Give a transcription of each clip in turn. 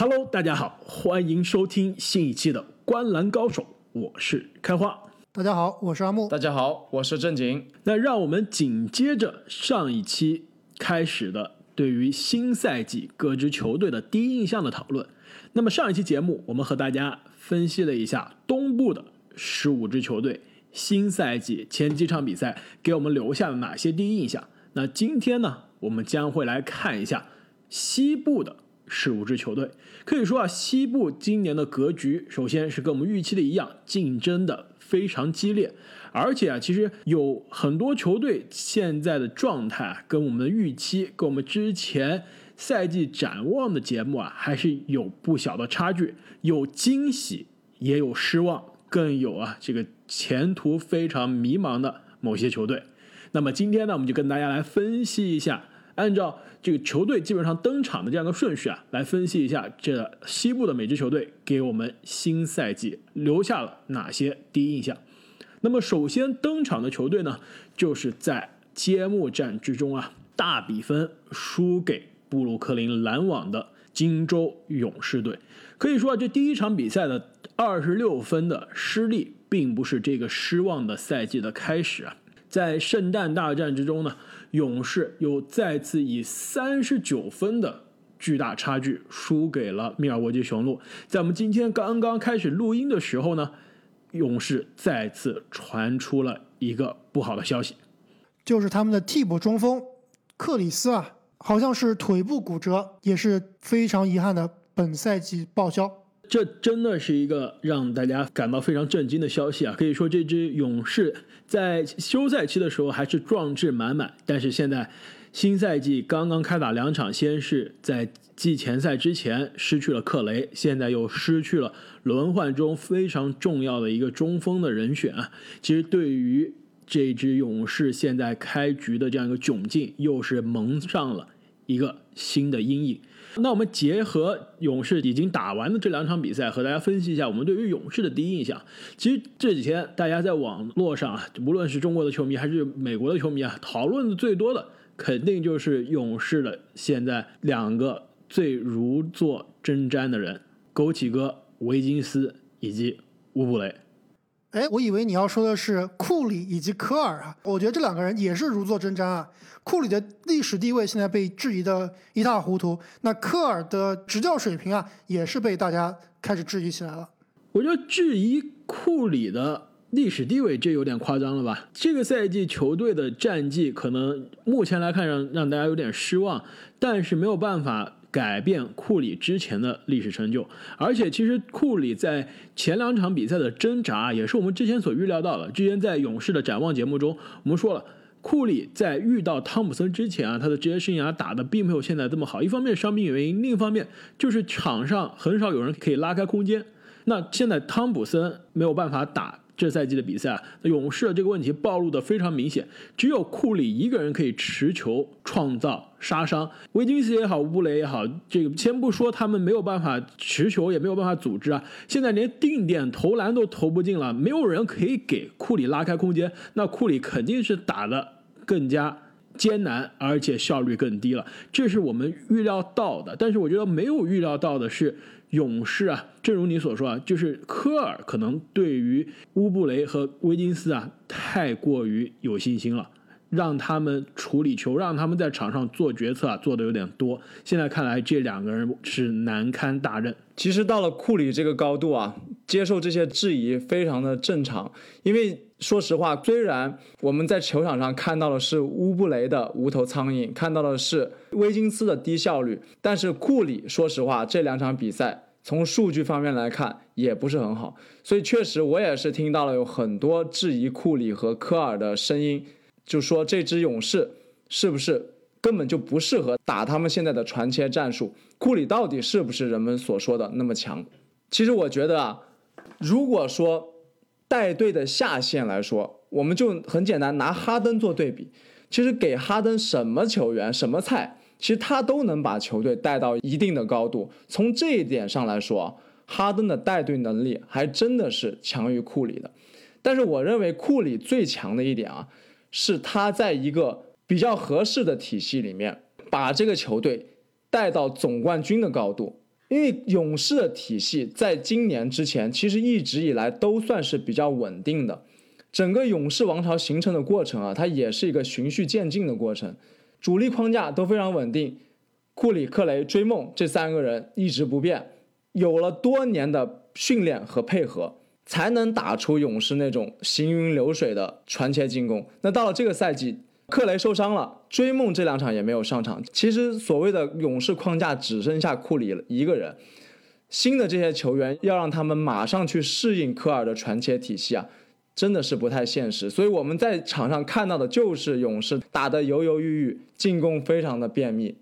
Hello，大家好，欢迎收听新一期的《观篮高手》，我是开花。大家好，我是阿木。大家好，我是正经。那让我们紧接着上一期开始的对于新赛季各支球队的第一印象的讨论。那么上一期节目，我们和大家分析了一下东部的十五支球队新赛季前几场比赛给我们留下了哪些第一印象。那今天呢，我们将会来看一下西部的十五支球队。可以说啊，西部今年的格局，首先是跟我们预期的一样，竞争的非常激烈，而且啊，其实有很多球队现在的状态啊，跟我们的预期，跟我们之前赛季展望的节目啊，还是有不小的差距，有惊喜，也有失望，更有啊这个前途非常迷茫的某些球队。那么今天呢，我们就跟大家来分析一下，按照这个球队基本上登场的这样一个顺序啊，来分析一下这西部的每支球队给我们新赛季留下了哪些第一印象。那么首先登场的球队呢，就是在揭幕战之中啊，大比分输给布鲁克林篮网的金州勇士队。可以说啊，这第一场比赛的二十六分的失利，并不是这个失望的赛季的开始啊。在圣诞大战之中呢，勇士又再次以三十九分的巨大差距输给了密尔沃基雄鹿。在我们今天刚刚开始录音的时候呢，勇士再次传出了一个不好的消息，就是他们的替补中锋克里斯啊，好像是腿部骨折，也是非常遗憾的，本赛季报销。这真的是一个让大家感到非常震惊的消息啊！可以说，这支勇士在休赛期的时候还是壮志满满，但是现在新赛季刚刚开打两场，先是在季前赛之前失去了克雷，现在又失去了轮换中非常重要的一个中锋的人选啊！其实对于这支勇士现在开局的这样一个窘境，又是蒙上了一个新的阴影。那我们结合勇士已经打完的这两场比赛，和大家分析一下我们对于勇士的第一印象。其实这几天大家在网络上啊，无论是中国的球迷还是美国的球迷啊，讨论的最多的肯定就是勇士的现在两个最如坐针毡的人——枸杞哥维金斯以及乌布雷。哎，我以为你要说的是库里以及科尔啊，我觉得这两个人也是如坐针毡啊。库里的历史地位现在被质疑的一塌糊涂，那科尔的执教水平啊，也是被大家开始质疑起来了。我觉得质疑库里的历史地位，这有点夸张了吧？这个赛季球队的战绩可能目前来看让让大家有点失望，但是没有办法。改变库里之前的历史成就，而且其实库里在前两场比赛的挣扎也是我们之前所预料到的。之前在勇士的展望节目中，我们说了，库里在遇到汤普森之前啊，他的职业生涯打的并没有现在这么好。一方面伤病原因，另一方面就是场上很少有人可以拉开空间。那现在汤普森没有办法打。这赛季的比赛，那勇士的这个问题暴露的非常明显，只有库里一个人可以持球创造杀伤，维金斯也好，乌布雷也好，这个先不说他们没有办法持球，也没有办法组织啊，现在连定点投篮都投不进了，没有人可以给库里拉开空间，那库里肯定是打的更加艰难，而且效率更低了，这是我们预料到的，但是我觉得没有预料到的是。勇士啊，正如你所说啊，就是科尔可能对于乌布雷和威金斯啊太过于有信心了，让他们处理球，让他们在场上做决策啊做的有点多。现在看来，这两个人是难堪大任。其实到了库里这个高度啊，接受这些质疑非常的正常。因为说实话，虽然我们在球场上看到的是乌布雷的无头苍蝇，看到的是威金斯的低效率，但是库里说实话，这两场比赛。从数据方面来看，也不是很好，所以确实我也是听到了有很多质疑库里和科尔的声音，就说这支勇士是不是根本就不适合打他们现在的传切战术？库里到底是不是人们所说的那么强？其实我觉得啊，如果说带队的下限来说，我们就很简单拿哈登做对比，其实给哈登什么球员什么菜？其实他都能把球队带到一定的高度。从这一点上来说，哈登的带队能力还真的是强于库里的。但是我认为库里最强的一点啊，是他在一个比较合适的体系里面，把这个球队带到总冠军的高度。因为勇士的体系在今年之前其实一直以来都算是比较稳定的，整个勇士王朝形成的过程啊，它也是一个循序渐进的过程，主力框架都非常稳定，库里、克雷、追梦这三个人一直不变，有了多年的训练和配合，才能打出勇士那种行云流水的传切进攻。那到了这个赛季，克雷受伤了，追梦这两场也没有上场。其实所谓的勇士框架只剩下库里一个人，新的这些球员要让他们马上去适应科尔的传切体系啊，真的是不太现实。所以我们在场上看到的就是勇士打得犹犹豫豫，进攻非常的便秘。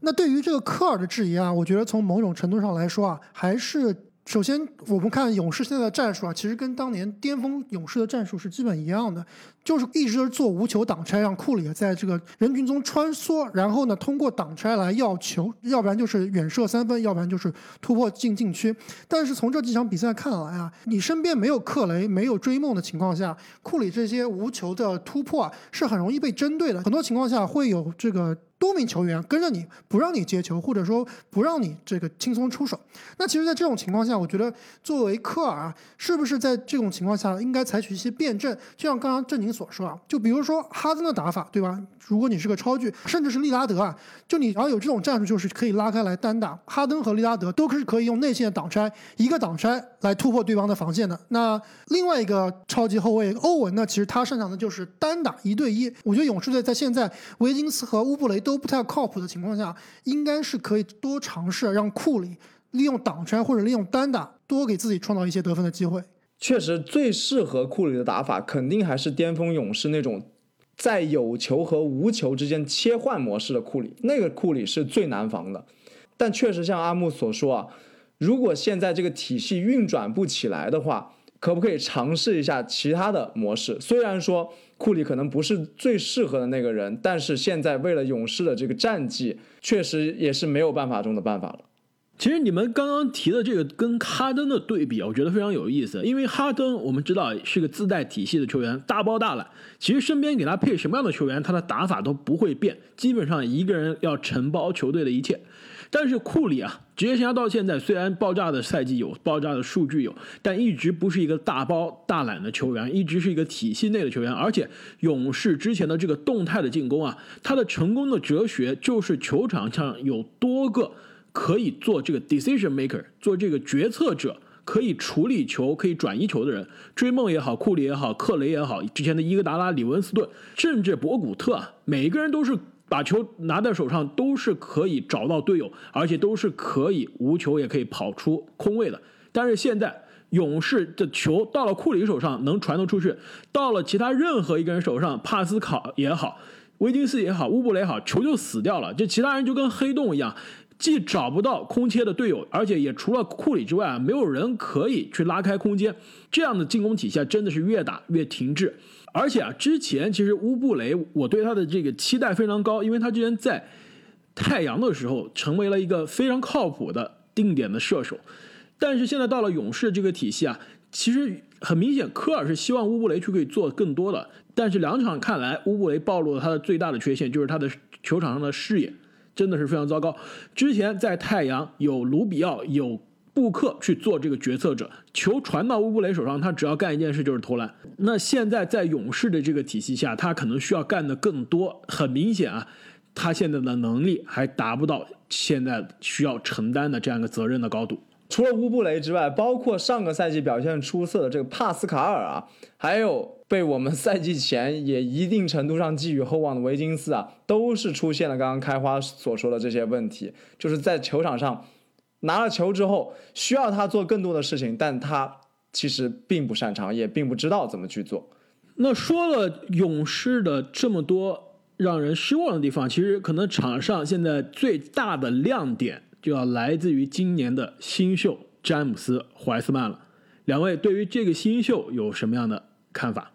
那对于这个科尔的质疑啊，我觉得从某种程度上来说啊，还是。首先，我们看勇士现在的战术啊，其实跟当年巅峰勇士的战术是基本一样的，就是一直做无球挡拆，让库里在这个人群中穿梭，然后呢，通过挡拆来要球，要不然就是远射三分，要不然就是突破进禁区。但是从这几场比赛看来啊，你身边没有克雷、没有追梦的情况下，库里这些无球的突破啊，是很容易被针对的。很多情况下会有这个。多名球员跟着你，不让你接球，或者说不让你这个轻松出手。那其实，在这种情况下，我觉得作为科尔啊，是不是在这种情况下应该采取一些辩证？就像刚刚正宁所说啊，就比如说哈登的打法，对吧？如果你是个超巨，甚至是利拉德啊，就你要有这种战术，就是可以拉开来单打。哈登和利拉德都是可以用内线挡拆，一个挡拆来突破对方的防线的。那另外一个超级后卫欧文呢，其实他擅长的就是单打一对一。我觉得勇士队在现在维金斯和乌布雷都都不太靠谱的情况下，应该是可以多尝试让库里利用挡拆或者利用单打，多给自己创造一些得分的机会。确实，最适合库里的打法，肯定还是巅峰勇士那种在有球和无球之间切换模式的库里。那个库里是最难防的。但确实像阿木所说啊，如果现在这个体系运转不起来的话，可不可以尝试一下其他的模式？虽然说。库里可能不是最适合的那个人，但是现在为了勇士的这个战绩，确实也是没有办法中的办法了。其实你们刚刚提的这个跟哈登的对比，我觉得非常有意思。因为哈登我们知道是个自带体系的球员，大包大揽。其实身边给他配什么样的球员，他的打法都不会变，基本上一个人要承包球队的一切。但是库里啊，职业生涯到现在虽然爆炸的赛季有，爆炸的数据有，但一直不是一个大包大揽的球员，一直是一个体系内的球员。而且勇士之前的这个动态的进攻啊，他的成功的哲学就是球场上有多个可以做这个 decision maker，做这个决策者，可以处理球、可以转移球的人。追梦也好，库里也好，克雷也好，之前的伊戈达拉、里文斯顿，甚至博古特啊，每一个人都是。把球拿在手上都是可以找到队友，而且都是可以无球也可以跑出空位的。但是现在勇士的球到了库里手上能传得出去，到了其他任何一个人手上，帕斯考也好，威金斯也好，乌布雷也好，球就死掉了。这其他人就跟黑洞一样，既找不到空切的队友，而且也除了库里之外啊，没有人可以去拉开空间。这样的进攻体系真的是越打越停滞。而且啊，之前其实乌布雷，我对他的这个期待非常高，因为他之前在太阳的时候成为了一个非常靠谱的定点的射手。但是现在到了勇士这个体系啊，其实很明显，科尔是希望乌布雷去可以做更多的。但是两场看来，乌布雷暴露了他的最大的缺陷，就是他的球场上的视野真的是非常糟糕。之前在太阳有卢比奥有。布克去做这个决策者，球传到乌布雷手上，他只要干一件事就是投篮。那现在在勇士的这个体系下，他可能需要干的更多。很明显啊，他现在的能力还达不到现在需要承担的这样一个责任的高度。除了乌布雷之外，包括上个赛季表现出色的这个帕斯卡尔啊，还有被我们赛季前也一定程度上寄予厚望的维金斯啊，都是出现了刚刚开花所说的这些问题，就是在球场上。拿了球之后，需要他做更多的事情，但他其实并不擅长，也并不知道怎么去做。那说了勇士的这么多让人失望的地方，其实可能场上现在最大的亮点就要来自于今年的新秀詹姆斯·怀斯曼了。两位对于这个新秀有什么样的看法？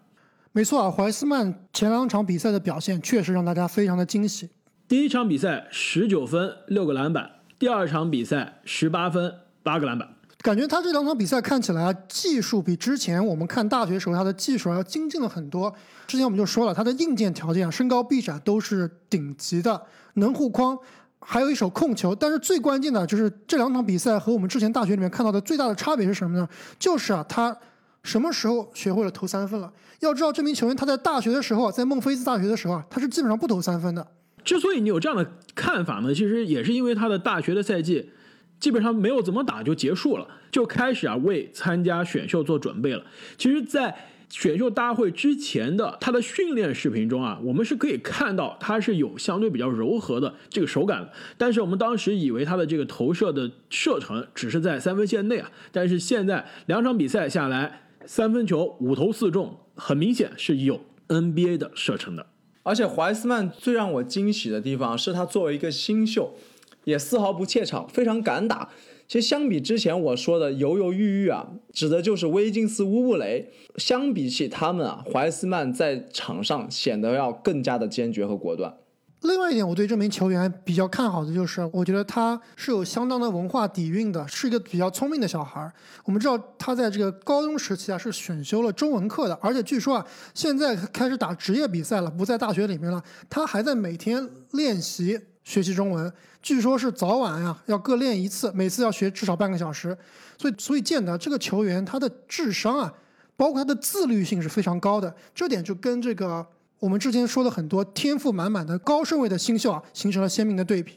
没错啊，怀斯曼前两场比赛的表现确实让大家非常的惊喜。第一场比赛十九分六个篮板。第二场比赛十八分八个篮板，感觉他这两场比赛看起来，技术比之前我们看大学时候他的技术要精进了很多。之前我们就说了，他的硬件条件啊，身高臂展都是顶级的，能护框，还有一手控球，但是最关键的就是这两场比赛和我们之前大学里面看到的最大的差别是什么呢？就是啊，他什么时候学会了投三分了？要知道，这名球员他在大学的时候，在孟菲斯大学的时候啊，他是基本上不投三分的。之所以你有这样的看法呢，其实也是因为他的大学的赛季基本上没有怎么打就结束了，就开始啊为参加选秀做准备了。其实，在选秀大会之前的他的训练视频中啊，我们是可以看到他是有相对比较柔和的这个手感。但是我们当时以为他的这个投射的射程只是在三分线内啊，但是现在两场比赛下来，三分球五投四中，很明显是有 NBA 的射程的。而且怀斯曼最让我惊喜的地方是他作为一个新秀，也丝毫不怯场，非常敢打。其实相比之前我说的犹犹豫豫啊，指的就是威金斯、乌布雷。相比起他们啊，怀斯曼在场上显得要更加的坚决和果断。另外一点，我对这名球员比较看好的就是，我觉得他是有相当的文化底蕴的，是一个比较聪明的小孩儿。我们知道他在这个高中时期啊是选修了中文课的，而且据说啊现在开始打职业比赛了，不在大学里面了，他还在每天练习学习中文。据说是早晚呀要各练一次，每次要学至少半个小时。所以，所以见得这个球员他的智商啊，包括他的自律性是非常高的，这点就跟这个。我们之前说的很多天赋满满的高顺位的新秀啊，形成了鲜明的对比。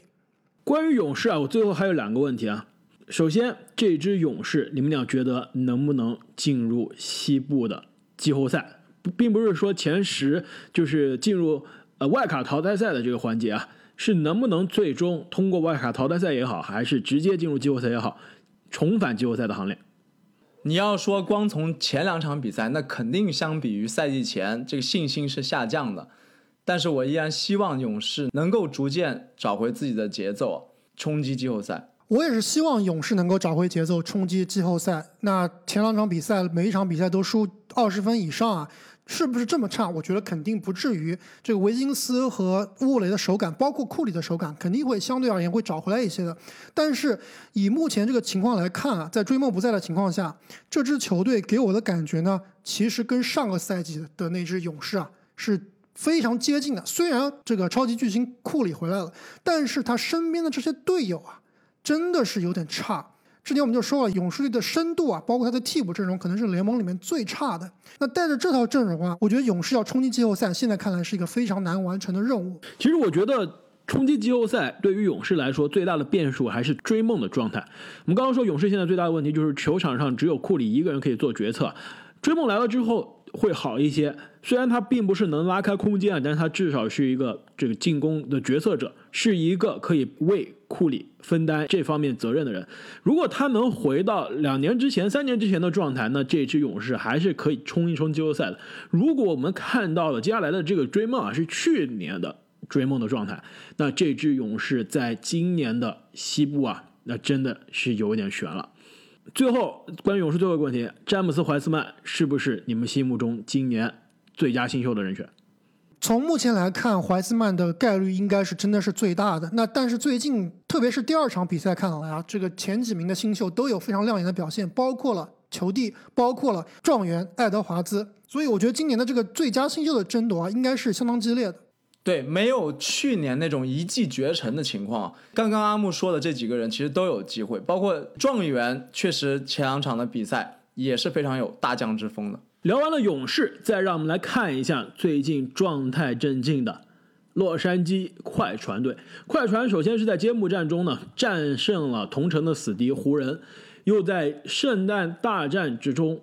关于勇士啊，我最后还有两个问题啊。首先，这支勇士，你们俩觉得能不能进入西部的季后赛？并不是说前十就是进入呃外卡淘汰赛的这个环节啊，是能不能最终通过外卡淘汰赛也好，还是直接进入季后赛也好，重返季后赛的行列？你要说光从前两场比赛，那肯定相比于赛季前，这个信心是下降的。但是我依然希望勇士能够逐渐找回自己的节奏，冲击季后赛。我也是希望勇士能够找回节奏，冲击季后赛。那前两场比赛，每一场比赛都输二十分以上啊。是不是这么差？我觉得肯定不至于。这个维金斯和乌雷的手感，包括库里的手感，肯定会相对而言会找回来一些的。但是以目前这个情况来看啊，在追梦不在的情况下，这支球队给我的感觉呢，其实跟上个赛季的那支勇士啊是非常接近的。虽然这个超级巨星库里回来了，但是他身边的这些队友啊，真的是有点差。之前我们就说了，勇士队的深度啊，包括他的替补阵容，可能是联盟里面最差的。那带着这套阵容啊，我觉得勇士要冲击季后赛，现在看来是一个非常难完成的任务。其实我觉得冲击季后赛对于勇士来说，最大的变数还是追梦的状态。我们刚刚说，勇士现在最大的问题就是球场上只有库里一个人可以做决策。追梦来了之后。会好一些，虽然他并不是能拉开空间啊，但是他至少是一个这个进攻的决策者，是一个可以为库里分担这方面责任的人。如果他能回到两年之前、三年之前的状态，那这支勇士还是可以冲一冲季后赛的。如果我们看到了接下来的这个追梦啊，是去年的追梦的状态，那这支勇士在今年的西部啊，那真的是有点悬了。最后，关于勇士最后一个问题，詹姆斯·怀斯曼是不是你们心目中今年最佳新秀的人选？从目前来看，怀斯曼的概率应该是真的是最大的。那但是最近，特别是第二场比赛看来啊，这个前几名的新秀都有非常亮眼的表现，包括了球帝，包括了状元爱德华兹。所以我觉得今年的这个最佳新秀的争夺啊，应该是相当激烈的。对，没有去年那种一骑绝尘的情况。刚刚阿木说的这几个人其实都有机会，包括状元，确实前两场的比赛也是非常有大将之风的。聊完了勇士，再让我们来看一下最近状态正劲的洛杉矶快船队。快船首先是在揭幕战中呢战胜了同城的死敌湖人，又在圣诞大战之中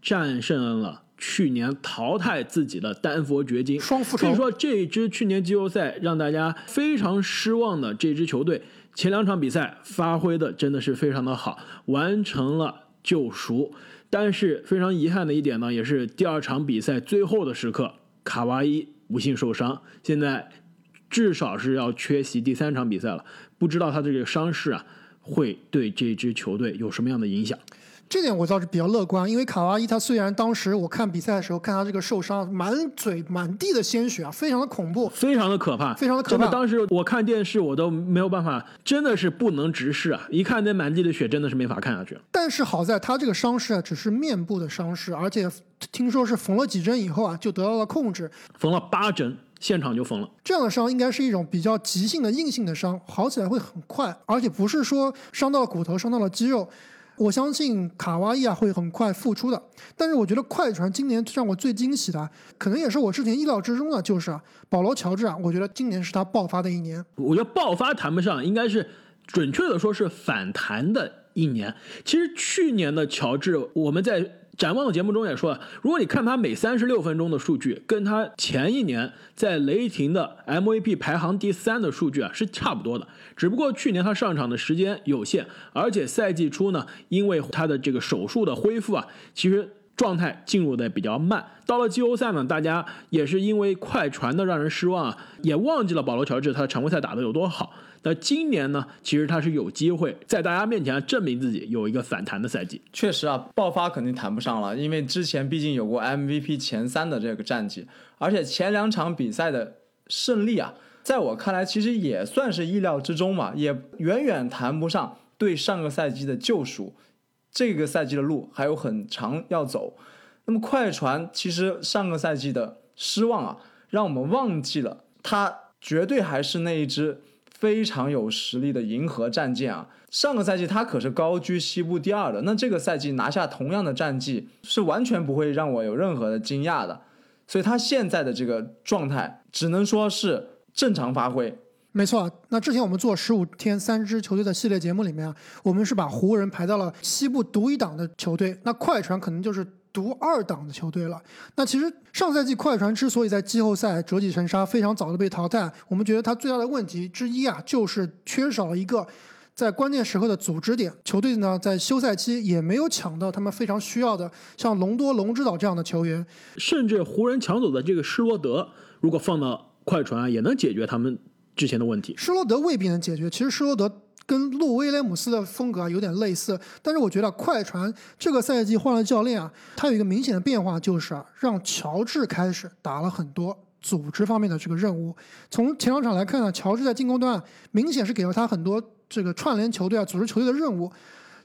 战胜了。去年淘汰自己的丹佛掘金，双复仇。所以说，这支去年季后赛让大家非常失望的这支球队，前两场比赛发挥的真的是非常的好，完成了救赎。但是非常遗憾的一点呢，也是第二场比赛最后的时刻，卡哇伊不幸受伤，现在至少是要缺席第三场比赛了。不知道他的这个伤势啊，会对这支球队有什么样的影响？这点我倒是比较乐观，因为卡哇伊他虽然当时我看比赛的时候看他这个受伤，满嘴满地的鲜血啊，非常的恐怖，非常的可怕，非常的可怕。当时我看电视我都没有办法，真的是不能直视啊！一看那满地的血，真的是没法看下去。但是好在他这个伤势啊，只是面部的伤势，而且听说是缝了几针以后啊，就得到了控制。缝了八针，现场就疯了。这样的伤应该是一种比较急性的硬性的伤，好起来会很快，而且不是说伤到了骨头、伤到了肌肉。我相信卡哇伊啊会很快复出的。但是我觉得快船今年让我最惊喜的，可能也是我之前意料之中的，就是保罗乔治啊，我觉得今年是他爆发的一年。我觉得爆发谈不上，应该是准确的说是反弹的一年。其实去年的乔治，我们在。展望的节目中也说了，如果你看他每三十六分钟的数据，跟他前一年在雷霆的 MVP 排行第三的数据啊是差不多的，只不过去年他上场的时间有限，而且赛季初呢，因为他的这个手术的恢复啊，其实状态进入的比较慢。到了季后赛呢，大家也是因为快船的让人失望啊，也忘记了保罗乔治他的常规赛打得有多好。那今年呢？其实他是有机会在大家面前证明自己，有一个反弹的赛季。确实啊，爆发肯定谈不上了，因为之前毕竟有过 MVP 前三的这个战绩，而且前两场比赛的胜利啊，在我看来其实也算是意料之中嘛，也远远谈不上对上个赛季的救赎。这个赛季的路还有很长要走。那么快船其实上个赛季的失望啊，让我们忘记了他绝对还是那一支。非常有实力的银河战舰啊！上个赛季他可是高居西部第二的，那这个赛季拿下同样的战绩是完全不会让我有任何的惊讶的。所以他现在的这个状态只能说是正常发挥。没错，那之前我们做十五天三支球队的系列节目里面啊，我们是把湖人排到了西部独一档的球队，那快船可能就是。独二档的球队了。那其实上赛季快船之所以在季后赛折戟沉沙，非常早的被淘汰，我们觉得他最大的问题之一啊，就是缺少了一个在关键时刻的组织点。球队呢，在休赛期也没有抢到他们非常需要的，像隆多、龙之岛这样的球员。甚至湖人抢走的这个施罗德，如果放到快船啊，也能解决他们之前的问题。施罗德未必能解决。其实施罗德。跟路威廉姆斯的风格啊有点类似，但是我觉得快船这个赛季换了教练啊，他有一个明显的变化，就是啊，让乔治开始打了很多组织方面的这个任务。从前两场来看呢，乔治在进攻端明显是给了他很多这个串联球队啊、组织球队的任务。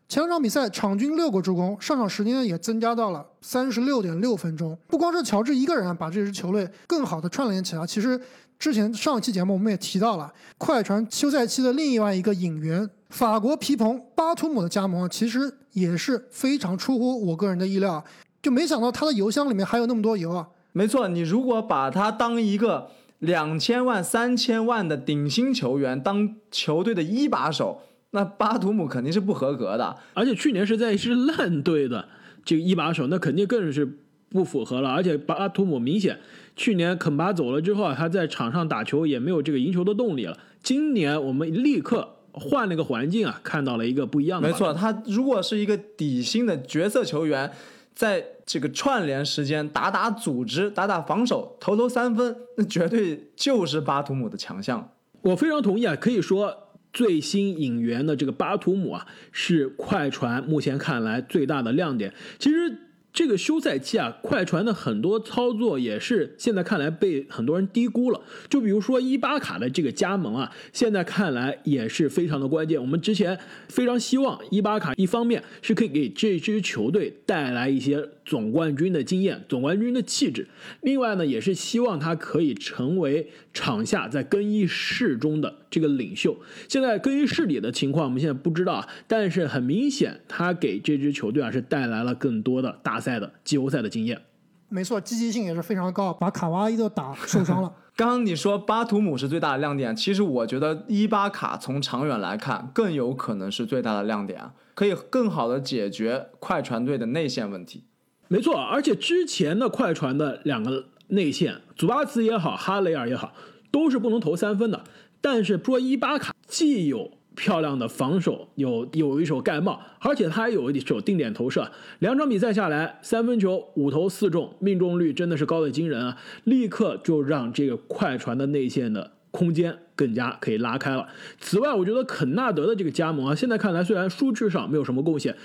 前两场比赛场均六个助攻，上场时间也增加到了三十六点六分钟。不光是乔治一个人把这支球队更好的串联起来，其实。之前上一期节目我们也提到了快船休赛期的另外一个引援法国皮蓬巴图姆的加盟，其实也是非常出乎我个人的意料，就没想到他的油箱里面还有那么多油啊！没错，你如果把他当一个两千万、三千万的顶薪球员，当球队的一把手，那巴图姆肯定是不合格的。而且去年是在一支烂队的这个一把手，那肯定更是不符合了。而且巴图姆明显。去年肯巴走了之后啊，他在场上打球也没有这个赢球的动力了。今年我们立刻换了个环境啊，看到了一个不一样的。没错，他如果是一个底薪的角色球员，在这个串联时间打打组织、打打防守、投投三分，那绝对就是巴图姆的强项。我非常同意啊，可以说最新引援的这个巴图姆啊，是快船目前看来最大的亮点。其实。这个休赛期啊，快船的很多操作也是现在看来被很多人低估了。就比如说伊巴卡的这个加盟啊，现在看来也是非常的关键。我们之前非常希望伊巴卡一方面是可以给这支球队带来一些总冠军的经验、总冠军的气质，另外呢，也是希望他可以成为场下在更衣室中的这个领袖。现在更衣室里的情况我们现在不知道啊，但是很明显，他给这支球队啊是带来了更多的大。赛的季后赛的经验，没错，积极性也是非常高，把卡哇伊都打受伤了。刚刚你说巴图姆是最大的亮点，其实我觉得伊巴卡从长远来看更有可能是最大的亮点，可以更好的解决快船队的内线问题。没错，而且之前的快船的两个内线，祖巴茨也好，哈雷尔也好，都是不能投三分的。但是说伊巴卡既有漂亮的防守，有有一手盖帽，而且他还有一手定点投射。两场比赛下来，三分球五投四中，命中率真的是高的惊人啊！立刻就让这个快船的内线的空间更加可以拉开了。此外，我觉得肯纳德的这个加盟啊，现在看来虽然数据上没有什么贡献，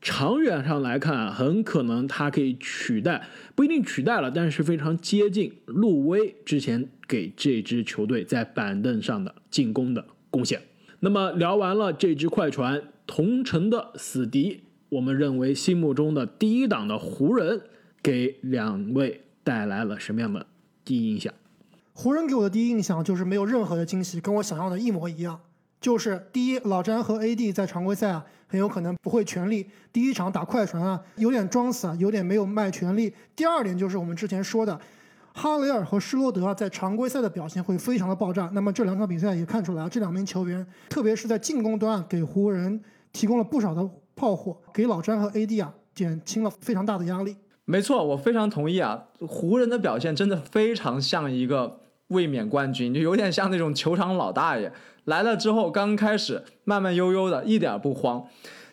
长远上来看，很可能他可以取代，不一定取代了，但是非常接近路威之前给这支球队在板凳上的进攻的贡献。那么聊完了这支快船同城的死敌，我们认为心目中的第一档的湖人，给两位带来了什么样的第一印象？湖人给我的第一印象就是没有任何的惊喜，跟我想象的一模一样。就是第一，老詹和 AD 在常规赛啊，很有可能不会全力。第一场打快船啊，有点装死啊，有点没有卖全力。第二点就是我们之前说的，哈雷尔和施罗德啊，在常规赛的表现会非常的爆炸。那么这两场比赛也看出来啊，这两名球员，特别是在进攻端给湖人提供了不少的炮火，给老詹和 AD 啊减轻了非常大的压力。没错，我非常同意啊，湖人的表现真的非常像一个卫冕冠军，就有点像那种球场老大爷。来了之后，刚开始慢慢悠悠的，一点不慌。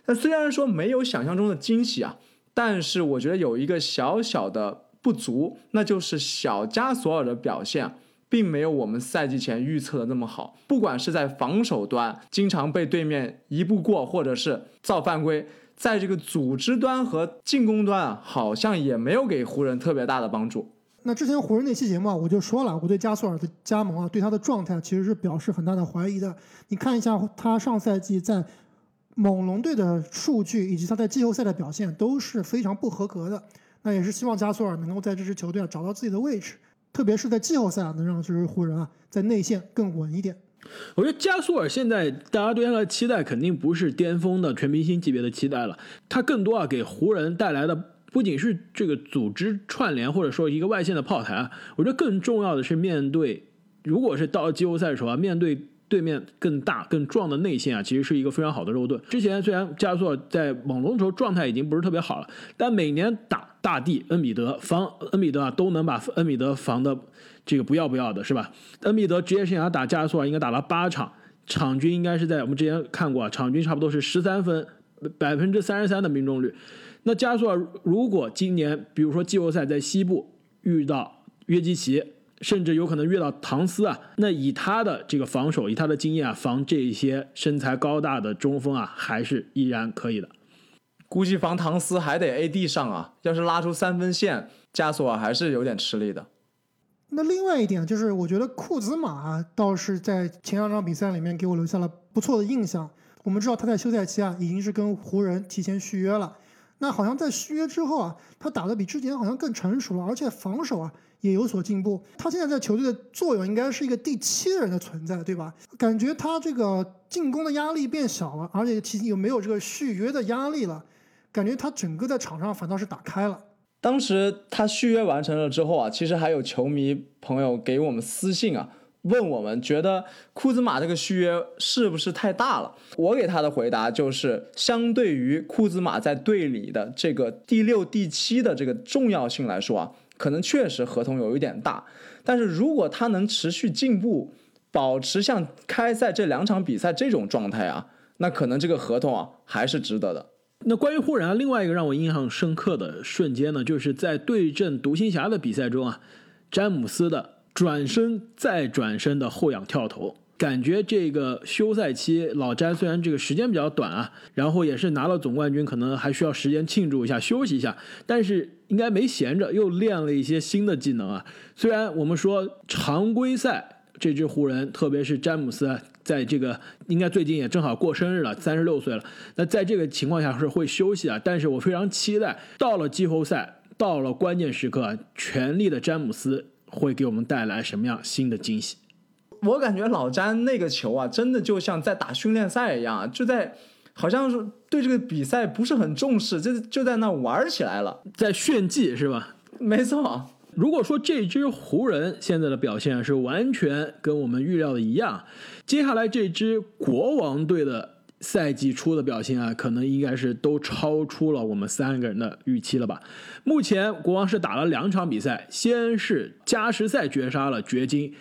那虽然说没有想象中的惊喜啊，但是我觉得有一个小小的不足，那就是小加索尔的表现并没有我们赛季前预测的那么好。不管是在防守端，经常被对面一步过，或者是造犯规，在这个组织端和进攻端啊，好像也没有给湖人特别大的帮助。那之前湖人那期节目啊，我就说了，我对加索尔的加盟啊，对他的状态其实是表示很大的怀疑的。你看一下他上赛季在猛龙队的数据，以及他在季后赛的表现都是非常不合格的。那也是希望加索尔能够在这支球队啊找到自己的位置，特别是在季后赛啊，能让这支湖人啊在内线更稳一点。我觉得加索尔现在大家对他的期待肯定不是巅峰的全明星级别的期待了，他更多啊给湖人带来的。不仅是这个组织串联，或者说一个外线的炮台啊，我觉得更重要的是面对，如果是到季后赛的时候啊，面对对面更大更壮的内线啊，其实是一个非常好的肉盾。之前虽然加索尔在猛龙的时候状态已经不是特别好了，但每年打大帝恩比德防恩比德啊，都能把恩比德防的这个不要不要的，是吧？恩比德职业生涯打加索尔应该打了八场，场均应该是在我们之前看过啊，场均差不多是十三分，百分之三十三的命中率。那加索尔如果今年，比如说季后赛在西部遇到约基奇，甚至有可能遇到唐斯啊，那以他的这个防守，以他的经验啊，防这些身材高大的中锋啊，还是依然可以的。估计防唐斯还得 AD 上啊，要是拉出三分线，加索尔还是有点吃力的。那另外一点就是，我觉得库兹马倒是在前两场比赛里面给我留下了不错的印象。我们知道他在休赛期啊，已经是跟湖人提前续约了。那好像在续约之后啊，他打的比之前好像更成熟了，而且防守啊也有所进步。他现在在球队的作用应该是一个第七人的存在，对吧？感觉他这个进攻的压力变小了，而且其实又没有这个续约的压力了，感觉他整个在场上反倒是打开了。当时他续约完成了之后啊，其实还有球迷朋友给我们私信啊。问我们觉得库兹马这个续约是不是太大了？我给他的回答就是，相对于库兹马在队里的这个第六、第七的这个重要性来说啊，可能确实合同有一点大。但是如果他能持续进步，保持像开赛这两场比赛这种状态啊，那可能这个合同啊还是值得的。那关于湖人，另外一个让我印象深刻的瞬间呢，就是在对阵独行侠的比赛中啊，詹姆斯的。转身再转身的后仰跳投，感觉这个休赛期老詹虽然这个时间比较短啊，然后也是拿了总冠军，可能还需要时间庆祝一下、休息一下，但是应该没闲着，又练了一些新的技能啊。虽然我们说常规赛这支湖人，特别是詹姆斯，在这个应该最近也正好过生日了，三十六岁了，那在这个情况下是会休息啊。但是我非常期待到了季后赛，到了关键时刻，全力的詹姆斯。会给我们带来什么样新的惊喜？我感觉老詹那个球啊，真的就像在打训练赛一样，就在好像是对这个比赛不是很重视，就就在那玩起来了，在炫技是吧？没错。如果说这支湖人现在的表现是完全跟我们预料的一样，接下来这支国王队的。赛季初的表现啊，可能应该是都超出了我们三个人的预期了吧。目前国王是打了两场比赛，先是加时赛绝杀了掘金，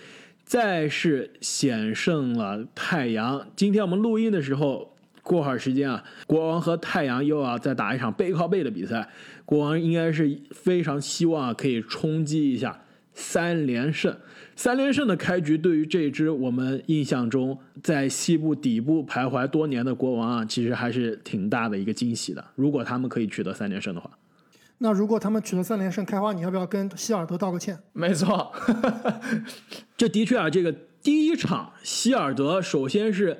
再是险胜了太阳。今天我们录音的时候，过会儿时间啊，国王和太阳又要再打一场背靠背的比赛。国王应该是非常希望可以冲击一下三连胜。三连胜的开局，对于这支我们印象中在西部底部徘徊多年的国王啊，其实还是挺大的一个惊喜的。如果他们可以取得三连胜的话，那如果他们取得三连胜，开花，你要不要跟希尔德道个歉？没错，这的确啊，这个第一场希尔德首先是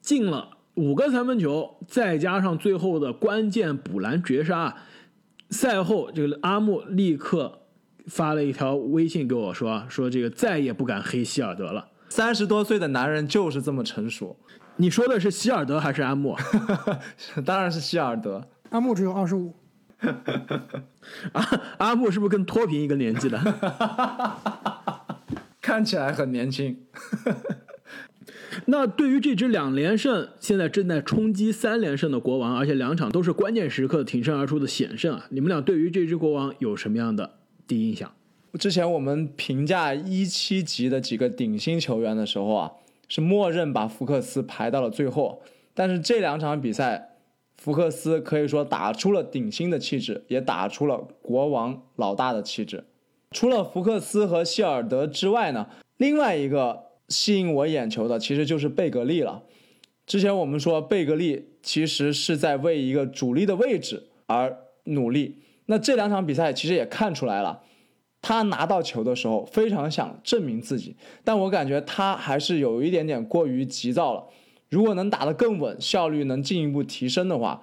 进了五个三分球，再加上最后的关键补篮绝杀，赛后这个阿木立刻。发了一条微信给我说，说这个再也不敢黑希尔德了。三十多岁的男人就是这么成熟。你说的是希尔德还是阿木？当然是希尔德。阿木只有二十五。阿阿木是不是跟脱贫一个年纪的？看起来很年轻。那对于这支两连胜，现在正在冲击三连胜的国王，而且两场都是关键时刻挺身而出的险胜啊！你们俩对于这支国王有什么样的第一印象？之前我们评价一七级的几个顶薪球员的时候啊，是默认把福克斯排到了最后。但是这两场比赛，福克斯可以说打出了顶薪的气质，也打出了国王老大的气质。除了福克斯和希尔德之外呢，另外一个。吸引我眼球的其实就是贝格利了。之前我们说贝格利其实是在为一个主力的位置而努力。那这两场比赛其实也看出来了，他拿到球的时候非常想证明自己，但我感觉他还是有一点点过于急躁了。如果能打得更稳，效率能进一步提升的话，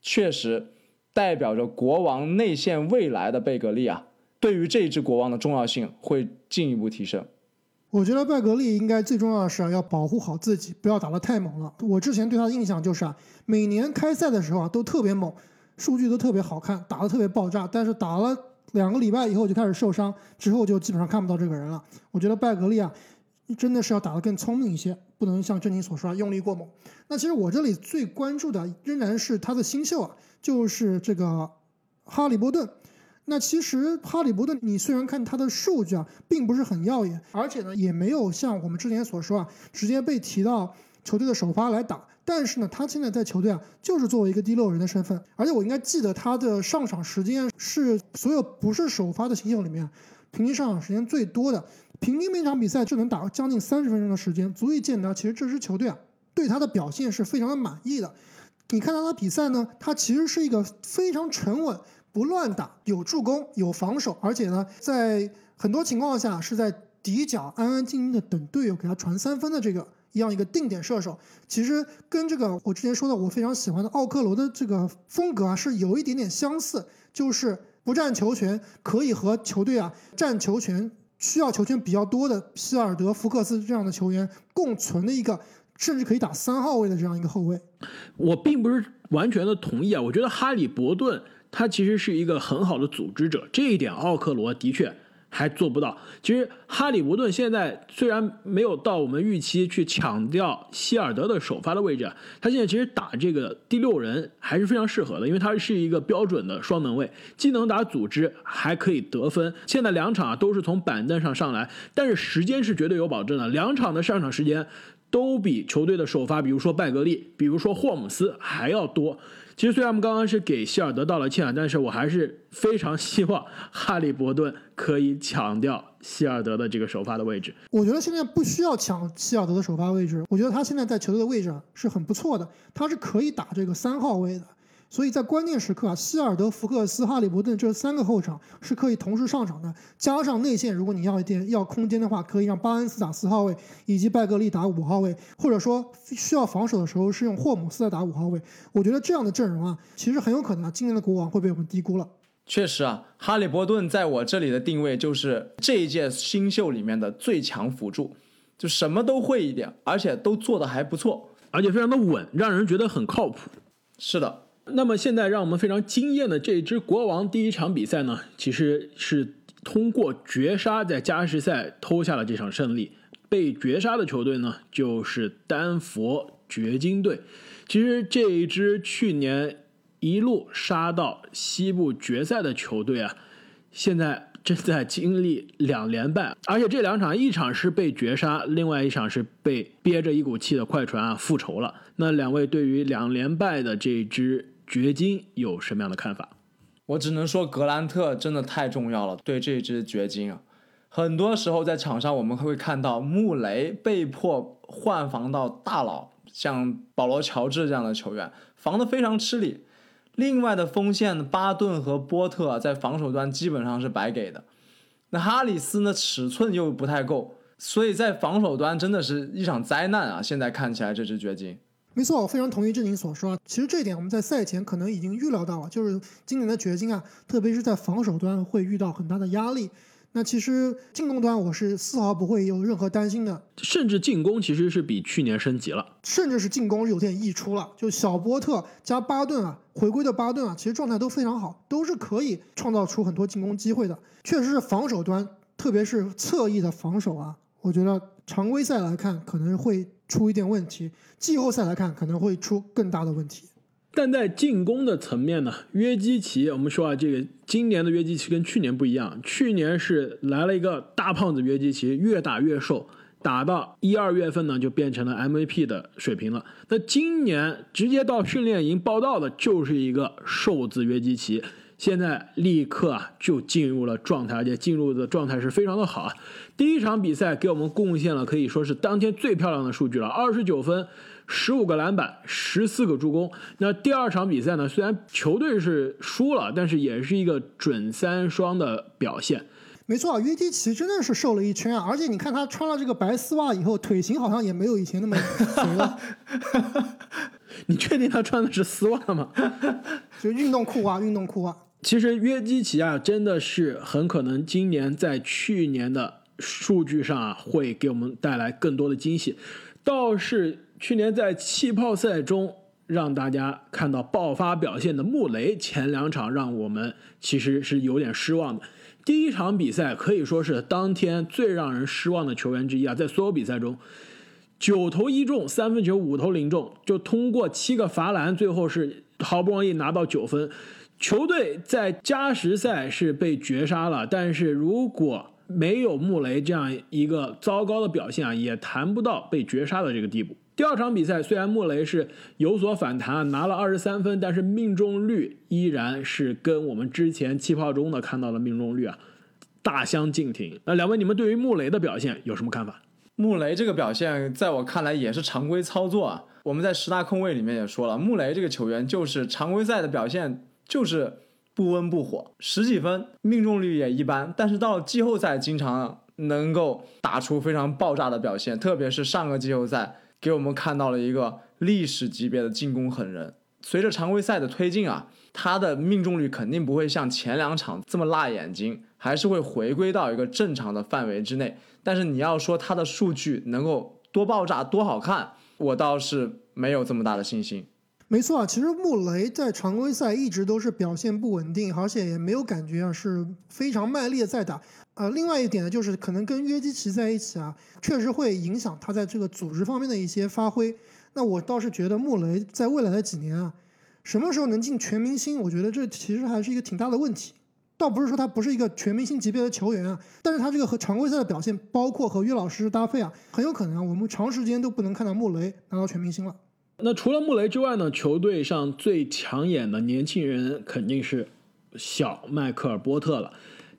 确实代表着国王内线未来的贝格利啊，对于这一支国王的重要性会进一步提升。我觉得拜格利应该最重要的是要保护好自己，不要打得太猛了。我之前对他的印象就是啊，每年开赛的时候啊都特别猛，数据都特别好看，打得特别爆炸。但是打了两个礼拜以后就开始受伤，之后就基本上看不到这个人了。我觉得拜格利啊，真的是要打得更聪明一些，不能像正经所说用力过猛。那其实我这里最关注的仍然是他的新秀啊，就是这个哈利波顿。那其实哈利伯顿，你虽然看他的数据啊，并不是很耀眼，而且呢，也没有像我们之前所说啊，直接被提到球队的首发来打。但是呢，他现在在球队啊，就是作为一个第六人的身份。而且我应该记得他的上场时间是所有不是首发的新秀里面，平均上场时间最多的，平均每场比赛就能打将近三十分钟的时间，足以见得其实这支球队啊，对他的表现是非常的满意的。你看到他比赛呢，他其实是一个非常沉稳。不乱打，有助攻，有防守，而且呢，在很多情况下是在底角安安静静的等队友给他传三分的这个一样一个定点射手，其实跟这个我之前说的我非常喜欢的奥克罗的这个风格啊是有一点点相似，就是不占球权，可以和球队啊占球权需要球权比较多的希尔德、福克斯这样的球员共存的一个，甚至可以打三号位的这样一个后卫。我并不是完全的同意啊，我觉得哈里伯顿。他其实是一个很好的组织者，这一点奥克罗的确还做不到。其实哈里伯顿现在虽然没有到我们预期去抢掉希尔德的首发的位置，他现在其实打这个第六人还是非常适合的，因为他是一个标准的双门卫，既能打组织，还可以得分。现在两场啊都是从板凳上上来，但是时间是绝对有保证的，两场的上场时间都比球队的首发，比如说拜格利，比如说霍姆斯还要多。其实虽然我们刚刚是给希尔德道了歉啊，但是我还是非常希望哈利伯顿可以抢掉希尔德的这个首发的位置。我觉得现在不需要抢希尔德的首发位置，我觉得他现在在球队的位置是很不错的，他是可以打这个三号位的。所以在关键时刻啊，希尔德、福克斯、哈利伯顿这三个后场是可以同时上场的。加上内线，如果你要一点要空间的话，可以让巴恩斯打四号位，以及拜格利打五号位，或者说需要防守的时候是用霍姆斯来打五号位。我觉得这样的阵容啊，其实很有可能啊，今年的国王会被我们低估了。确实啊，哈利伯顿在我这里的定位就是这一届新秀里面的最强辅助，就什么都会一点，而且都做的还不错，而且非常的稳，让人觉得很靠谱。是的。那么现在让我们非常惊艳的这支国王第一场比赛呢，其实是通过绝杀在加时赛偷下了这场胜利。被绝杀的球队呢，就是丹佛掘金队。其实这一支去年一路杀到西部决赛的球队啊，现在正在经历两连败，而且这两场一场是被绝杀，另外一场是被憋着一股气的快船啊复仇了。那两位对于两连败的这支。掘金有什么样的看法？我只能说格兰特真的太重要了，对这支掘金啊，很多时候在场上我们会看到穆雷被迫换防到大佬，像保罗乔治这样的球员，防得非常吃力。另外的锋线巴顿和波特在防守端基本上是白给的，那哈里斯呢尺寸又不太够，所以在防守端真的是一场灾难啊！现在看起来这支掘金。没错，我非常同意志宁所说啊。其实这一点我们在赛前可能已经预料到了，就是今年的掘金啊，特别是在防守端会遇到很大的压力。那其实进攻端我是丝毫不会有任何担心的，甚至进攻其实是比去年升级了。甚至是进攻有点溢出了。就小波特加巴顿啊，回归的巴顿啊，其实状态都非常好，都是可以创造出很多进攻机会的。确实是防守端，特别是侧翼的防守啊，我觉得常规赛来看可能会出一点问题，季后赛来看可能会出更大的问题。但在进攻的层面呢，约基奇，我们说啊，这个今年的约基奇跟去年不一样，去年是来了一个大胖子约基奇，越打越瘦，打到一二月份呢就变成了 MVP 的水平了。那今年直接到训练营报道的就是一个瘦子约基奇，现在立刻啊就进入了状态，而且进入的状态是非常的好啊。第一场比赛给我们贡献了可以说是当天最漂亮的数据了，二十九分。十五个篮板，十四个助攻。那第二场比赛呢？虽然球队是输了，但是也是一个准三双的表现。没错，约基奇真的是瘦了一圈啊！而且你看他穿了这个白丝袜以后，腿型好像也没有以前那么肥了。你确定他穿的是丝袜吗？就运动裤袜，运动裤袜。其实约基奇啊，真的是很可能今年在去年的数据上啊，会给我们带来更多的惊喜。倒是。去年在气泡赛中让大家看到爆发表现的穆雷，前两场让我们其实是有点失望的。第一场比赛可以说是当天最让人失望的球员之一啊，在所有比赛中，九投一中，三分球五投零中，就通过七个罚篮，最后是好不容易拿到九分。球队在加时赛是被绝杀了，但是如果没有穆雷这样一个糟糕的表现啊，也谈不到被绝杀的这个地步。第二场比赛虽然穆雷是有所反弹，拿了二十三分，但是命中率依然是跟我们之前气泡中的看到的命中率啊大相径庭。那两位，你们对于穆雷的表现有什么看法？穆雷这个表现在我看来也是常规操作啊。我们在十大控卫里面也说了，穆雷这个球员就是常规赛的表现就是不温不火，十几分，命中率也一般，但是到了季后赛经常能够打出非常爆炸的表现，特别是上个季后赛。给我们看到了一个历史级别的进攻狠人。随着常规赛的推进啊，他的命中率肯定不会像前两场这么辣眼睛，还是会回归到一个正常的范围之内。但是你要说他的数据能够多爆炸、多好看，我倒是没有这么大的信心。没错啊，其实穆雷在常规赛一直都是表现不稳定，而且也没有感觉啊是非常卖力的在打。呃，另外一点呢，就是可能跟约基奇在一起啊，确实会影响他在这个组织方面的一些发挥。那我倒是觉得穆雷在未来的几年啊，什么时候能进全明星，我觉得这其实还是一个挺大的问题。倒不是说他不是一个全明星级别的球员啊，但是他这个和常规赛的表现，包括和约老师搭配啊，很有可能啊，我们长时间都不能看到穆雷拿到全明星了。那除了穆雷之外呢？球队上最抢眼的年轻人肯定是小迈克尔波特了。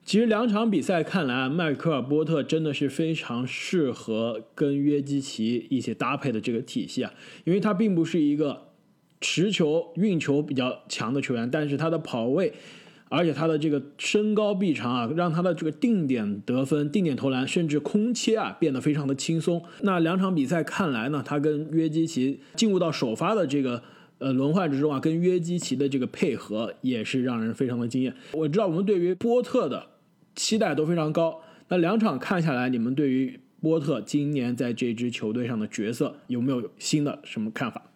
其实两场比赛看来啊，迈克尔波特真的是非常适合跟约基奇一起搭配的这个体系啊，因为他并不是一个持球运球比较强的球员，但是他的跑位。而且他的这个身高臂长啊，让他的这个定点得分、定点投篮，甚至空切啊，变得非常的轻松。那两场比赛看来呢，他跟约基奇进入到首发的这个呃轮换之中啊，跟约基奇的这个配合也是让人非常的惊艳。我知道我们对于波特的期待都非常高。那两场看下来，你们对于波特今年在这支球队上的角色有没有新的什么看法？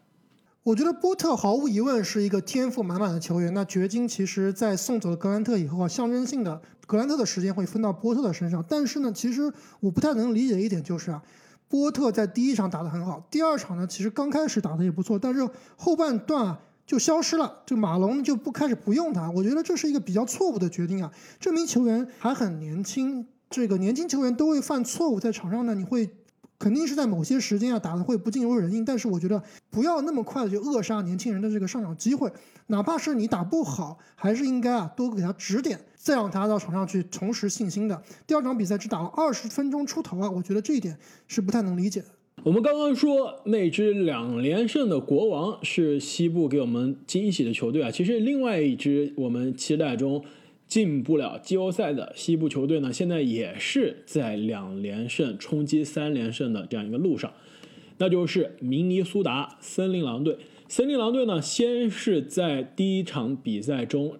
我觉得波特毫无疑问是一个天赋满满的球员。那掘金其实，在送走了格兰特以后啊，象征性的格兰特的时间会分到波特的身上。但是呢，其实我不太能理解一点就是啊，波特在第一场打得很好，第二场呢，其实刚开始打得也不错，但是后半段啊就消失了。这马龙就不开始不用他，我觉得这是一个比较错误的决定啊。这名球员还很年轻，这个年轻球员都会犯错误，在场上呢，你会。肯定是在某些时间啊打的会不尽如人意，但是我觉得不要那么快的就扼杀年轻人的这个上场机会，哪怕是你打不好，还是应该啊多给他指点，再让他到场上去重拾信心的。第二场比赛只打了二十分钟出头啊，我觉得这一点是不太能理解的。我们刚刚说那支两连胜的国王是西部给我们惊喜的球队啊，其实另外一支我们期待中。进不了季后赛的西部球队呢，现在也是在两连胜冲击三连胜的这样一个路上。那就是明尼苏达森林狼队。森林狼队呢，先是在第一场比赛中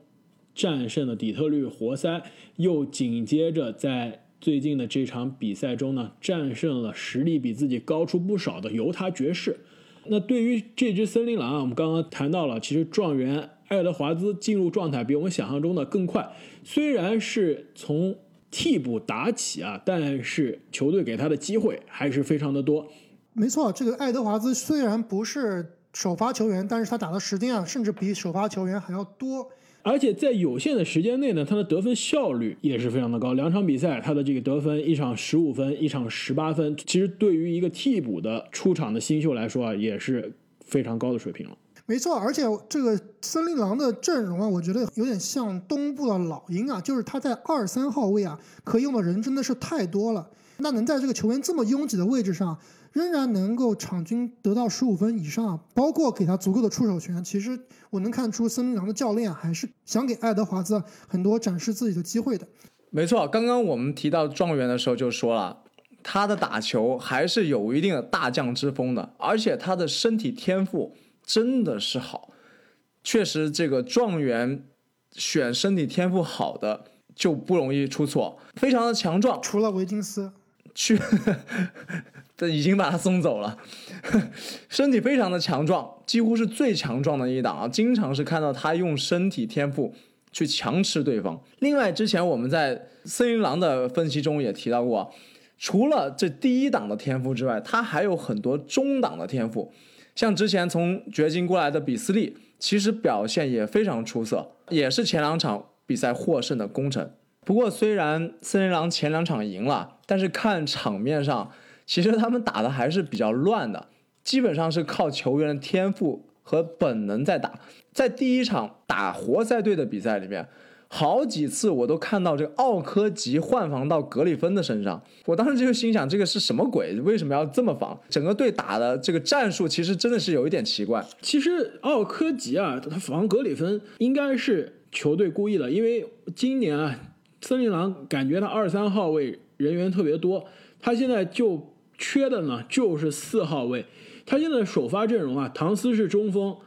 战胜了底特律活塞，又紧接着在最近的这场比赛中呢，战胜了实力比自己高出不少的犹他爵士。那对于这支森林狼啊，我们刚刚谈到了，其实状元爱德华兹进入状态比我们想象中的更快。虽然是从替补打起啊，但是球队给他的机会还是非常的多。没错，这个爱德华兹虽然不是首发球员，但是他打的时间啊，甚至比首发球员还要多。而且在有限的时间内呢，他的得分效率也是非常的高。两场比赛，他的这个得分，一场十五分，一场十八分，其实对于一个替补的出场的新秀来说啊，也是非常高的水平了。没错，而且这个森林狼的阵容啊，我觉得有点像东部的老鹰啊，就是他在二三号位啊，可以用的人真的是太多了。那能在这个球员这么拥挤的位置上，仍然能够场均得到十五分以上，包括给他足够的出手权，其实我能看出森林狼的教练还是想给爱德华兹很多展示自己的机会的。没错，刚刚我们提到状元的时候就说了，他的打球还是有一定的大将之风的，而且他的身体天赋真的是好。确实，这个状元选身体天赋好的就不容易出错，非常的强壮。除了维金斯，去，这 已经把他送走了。身体非常的强壮，几乎是最强壮的一档啊！经常是看到他用身体天赋去强吃对方。另外，之前我们在森林狼的分析中也提到过，除了这第一档的天赋之外，他还有很多中档的天赋。像之前从掘金过来的比斯利，其实表现也非常出色，也是前两场比赛获胜的功臣。不过，虽然森林狼前两场赢了，但是看场面上，其实他们打的还是比较乱的，基本上是靠球员的天赋和本能在打。在第一场打活塞队的比赛里面，好几次我都看到这个奥科吉换防到格里芬的身上，我当时就心想，这个是什么鬼？为什么要这么防？整个队打的这个战术其实真的是有一点奇怪。其实奥科吉啊，他防格里芬应该是球队故意的，因为今年啊。森林狼感觉他二三号位人员特别多，他现在就缺的呢就是四号位。他现在首发阵容啊，唐斯是中锋，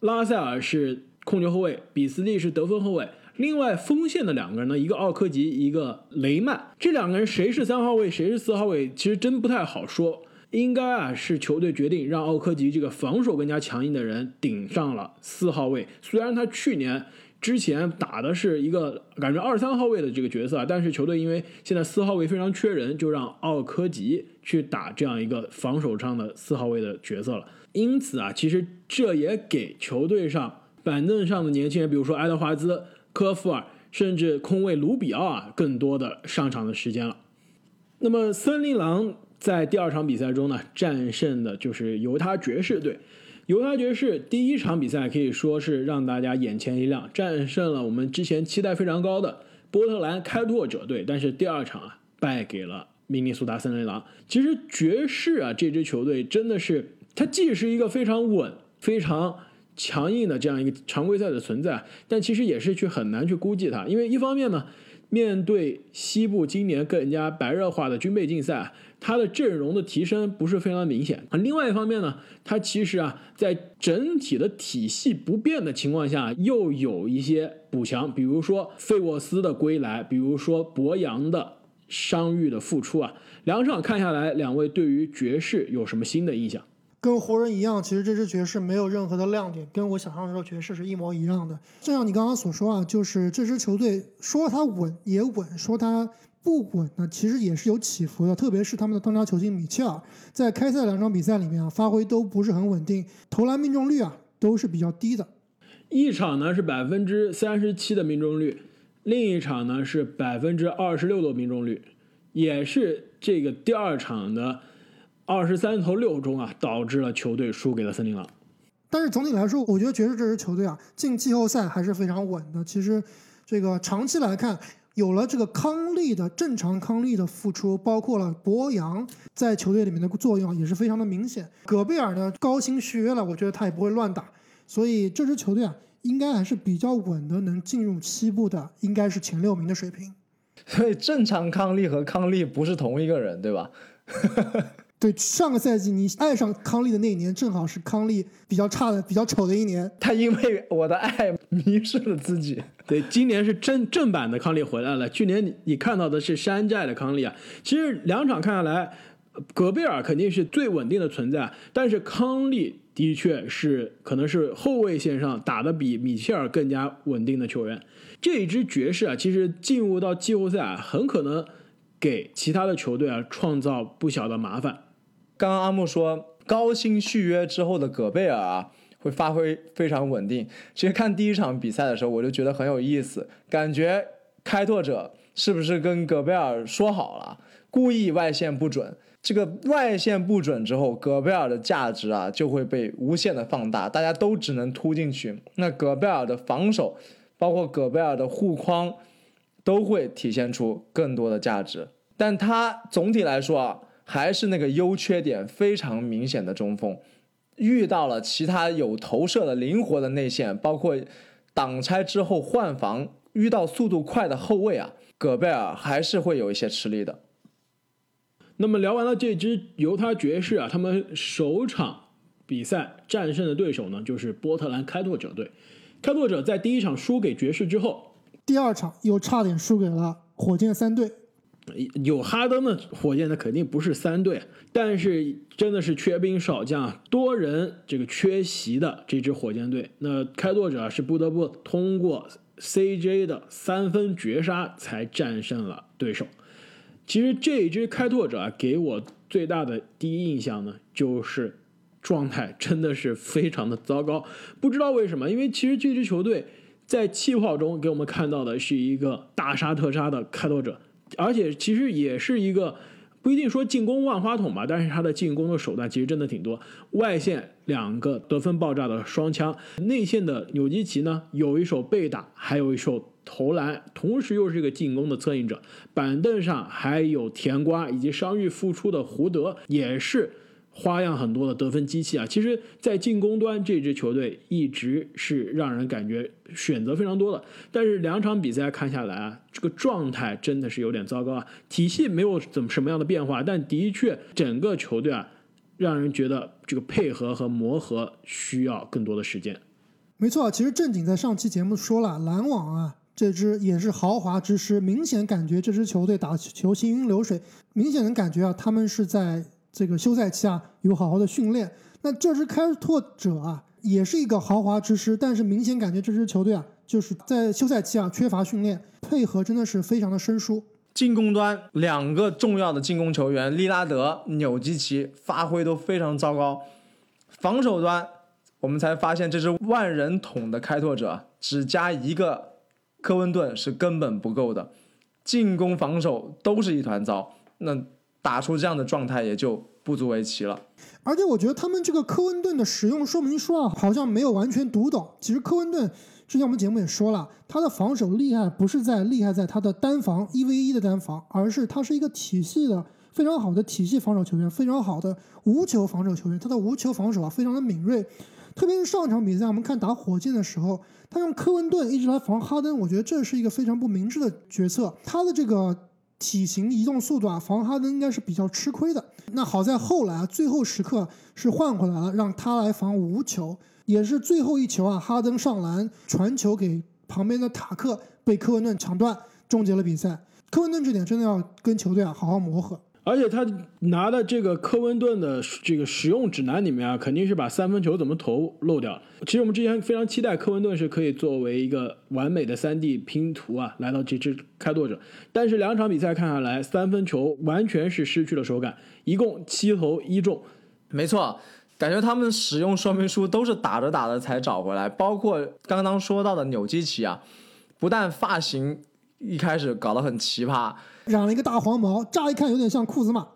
拉塞尔是控球后卫，比斯利是得分后卫。另外锋线的两个人呢，一个奥科吉，一个雷曼。这两个人谁是三号位，谁是四号位，其实真不太好说。应该啊是球队决定让奥科吉这个防守更加强硬的人顶上了四号位。虽然他去年。之前打的是一个感觉二三号位的这个角色啊，但是球队因为现在四号位非常缺人，就让奥科吉去打这样一个防守上的四号位的角色了。因此啊，其实这也给球队上板凳上的年轻人，比如说爱德华兹、科夫尔，甚至空位卢比奥啊，更多的上场的时间了。那么森林狼在第二场比赛中呢，战胜的就是犹他爵士队。犹他爵士第一场比赛可以说是让大家眼前一亮，战胜了我们之前期待非常高的波特兰开拓者队。但是第二场啊，败给了明尼苏达森林狼。其实爵士啊这支球队真的是，它既是一个非常稳、非常强硬的这样一个常规赛的存在，但其实也是去很难去估计它，因为一方面呢，面对西部今年更加白热化的军备竞赛。他的阵容的提升不是非常明显啊。另外一方面呢，他其实啊，在整体的体系不变的情况下，又有一些补强，比如说费沃斯的归来，比如说博扬的伤愈的复出啊。两场看下来，两位对于爵士有什么新的印象？跟湖人一样，其实这支爵士没有任何的亮点，跟我想象中的爵士是一模一样的。就像你刚刚所说啊，就是这支球队说它稳也稳，说它。不稳呢，其实也是有起伏的，特别是他们的当家球星米切尔，在开赛两场比赛里面啊，发挥都不是很稳定，投篮命中率啊都是比较低的。一场呢是百分之三十七的命中率，另一场呢是百分之二十六的命中率，也是这个第二场的二十三投六中啊，导致了球队输给了森林狼。但是总体来说，我觉得爵士这支球队啊，进季后赛还是非常稳的。其实这个长期来看。有了这个康利的正常康利的付出，包括了博扬在球队里面的作用也是非常的明显。戈贝尔呢高薪续约了，我觉得他也不会乱打，所以这支球队啊应该还是比较稳的，能进入西部的应该是前六名的水平。所以正常康利和康利不是同一个人，对吧？对，上个赛季你爱上康利的那一年，正好是康利比较差的、比较丑的一年。他因为我的爱迷失了自己。对，今年是正正版的康利回来了。去年你你看到的是山寨的康利啊。其实两场看下来，戈贝尔肯定是最稳定的存在，但是康利的确是可能是后卫线上打得比米切尔更加稳定的球员。这一支爵士啊，其实进入到季后赛啊，很可能给其他的球队啊创造不小的麻烦。刚刚阿木说高薪续约之后的戈贝尔啊，会发挥非常稳定。其实看第一场比赛的时候，我就觉得很有意思，感觉开拓者是不是跟戈贝尔说好了，故意外线不准？这个外线不准之后，戈贝尔的价值啊就会被无限的放大，大家都只能突进去。那戈贝尔的防守，包括戈贝尔的护框，都会体现出更多的价值。但他总体来说啊。还是那个优缺点非常明显的中锋，遇到了其他有投射的灵活的内线，包括挡拆之后换防，遇到速度快的后卫啊，戈贝尔还是会有一些吃力的。那么聊完了这支犹他爵士啊，他们首场比赛战胜的对手呢，就是波特兰开拓者队。开拓者在第一场输给爵士之后，第二场又差点输给了火箭三队。有哈登的火箭，那肯定不是三队，但是真的是缺兵少将，多人这个缺席的这支火箭队，那开拓者是不得不通过 CJ 的三分绝杀才战胜了对手。其实这一支开拓者啊，给我最大的第一印象呢，就是状态真的是非常的糟糕。不知道为什么，因为其实这支球队在气泡中给我们看到的是一个大杀特杀的开拓者。而且其实也是一个不一定说进攻万花筒吧，但是他的进攻的手段其实真的挺多。外线两个得分爆炸的双枪，内线的纽基奇呢有一手背打，还有一手投篮，同时又是一个进攻的策应者。板凳上还有甜瓜以及伤愈复出的胡德，也是。花样很多的得分机器啊，其实，在进攻端这支球队一直是让人感觉选择非常多的，但是两场比赛看下来啊，这个状态真的是有点糟糕啊。体系没有怎么什么样的变化，但的确整个球队啊，让人觉得这个配合和磨合需要更多的时间。没错，其实正经在上期节目说了，篮网啊这支也是豪华之师，明显感觉这支球队打球行云流水，明显能感觉啊，他们是在。这个休赛期啊，有好好的训练。那这支开拓者啊，也是一个豪华之师，但是明显感觉这支球队啊，就是在休赛期啊缺乏训练，配合真的是非常的生疏。进攻端两个重要的进攻球员利拉德、纽基奇发挥都非常糟糕。防守端，我们才发现这支万人桶的开拓者只加一个科温顿是根本不够的，进攻防守都是一团糟。那。打出这样的状态也就不足为奇了。而且我觉得他们这个科温顿的使用说明书啊，好像没有完全读懂。其实科温顿之前我们节目也说了，他的防守厉害不是在厉害在他的单防一 v 一的单防，而是他是一个体系的非常好的体系防守球员，非常好的无球防守球员。他的无球防守啊非常的敏锐，特别是上场比赛我们看打火箭的时候，他用科温顿一直来防哈登，我觉得这是一个非常不明智的决策。他的这个。体型移动速度啊，防哈登应该是比较吃亏的。那好在后来啊，最后时刻是换回来了，让他来防无球，也是最后一球啊，哈登上篮传球给旁边的塔克，被科文顿抢断，终结了比赛。科文顿这点真的要跟球队啊好好磨合。而且他拿的这个科温顿的这个使用指南里面啊，肯定是把三分球怎么投漏掉了。其实我们之前非常期待科温顿是可以作为一个完美的三 D 拼图啊，来到这支开拓者。但是两场比赛看下来，三分球完全是失去了手感，一共七投一中。没错，感觉他们使用说明书都是打着打着才找回来。包括刚刚说到的纽基奇啊，不但发型一开始搞得很奇葩。染了一个大黄毛，乍一看有点像库兹马，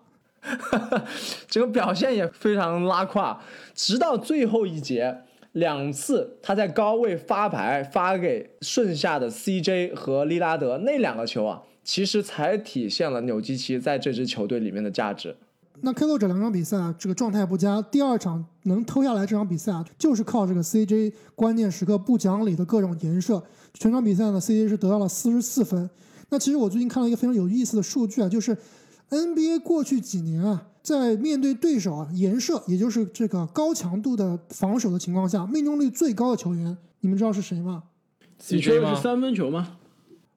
这个表现也非常拉胯。直到最后一节，两次他在高位发牌发给剩下的 CJ 和利拉德那两个球啊，其实才体现了纽基奇在这支球队里面的价值。那开拓者两场比赛啊，这个状态不佳，第二场能偷下来这场比赛啊，就是靠这个 CJ 关键时刻不讲理的各种颜射。全场比赛呢，CJ 是得到了四十四分。那其实我最近看到一个非常有意思的数据啊，就是 NBA 过去几年啊，在面对对手啊颜射，也就是这个高强度的防守的情况下，命中率最高的球员，你们知道是谁吗？你说的吗是三分球吗？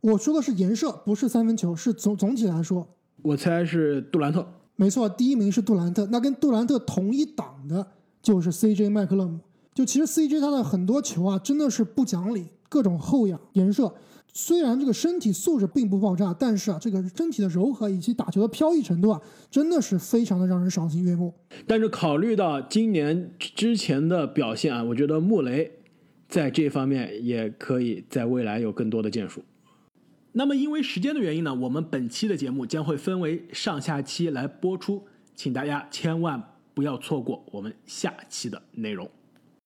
我说的是颜射，不是三分球，是总总体来说，我猜是杜兰特。没错，第一名是杜兰特，那跟杜兰特同一档的就是 CJ 麦克勒姆。就其实 CJ 他的很多球啊，真的是不讲理，各种后仰、颜射。虽然这个身体素质并不爆炸，但是啊，这个身体的柔和以及打球的飘逸程度啊，真的是非常的让人赏心悦目。但是考虑到今年之前的表现啊，我觉得穆雷在这方面也可以在未来有更多的建树。那么因为时间的原因呢，我们本期的节目将会分为上下期来播出，请大家千万不要错过我们下期的内容。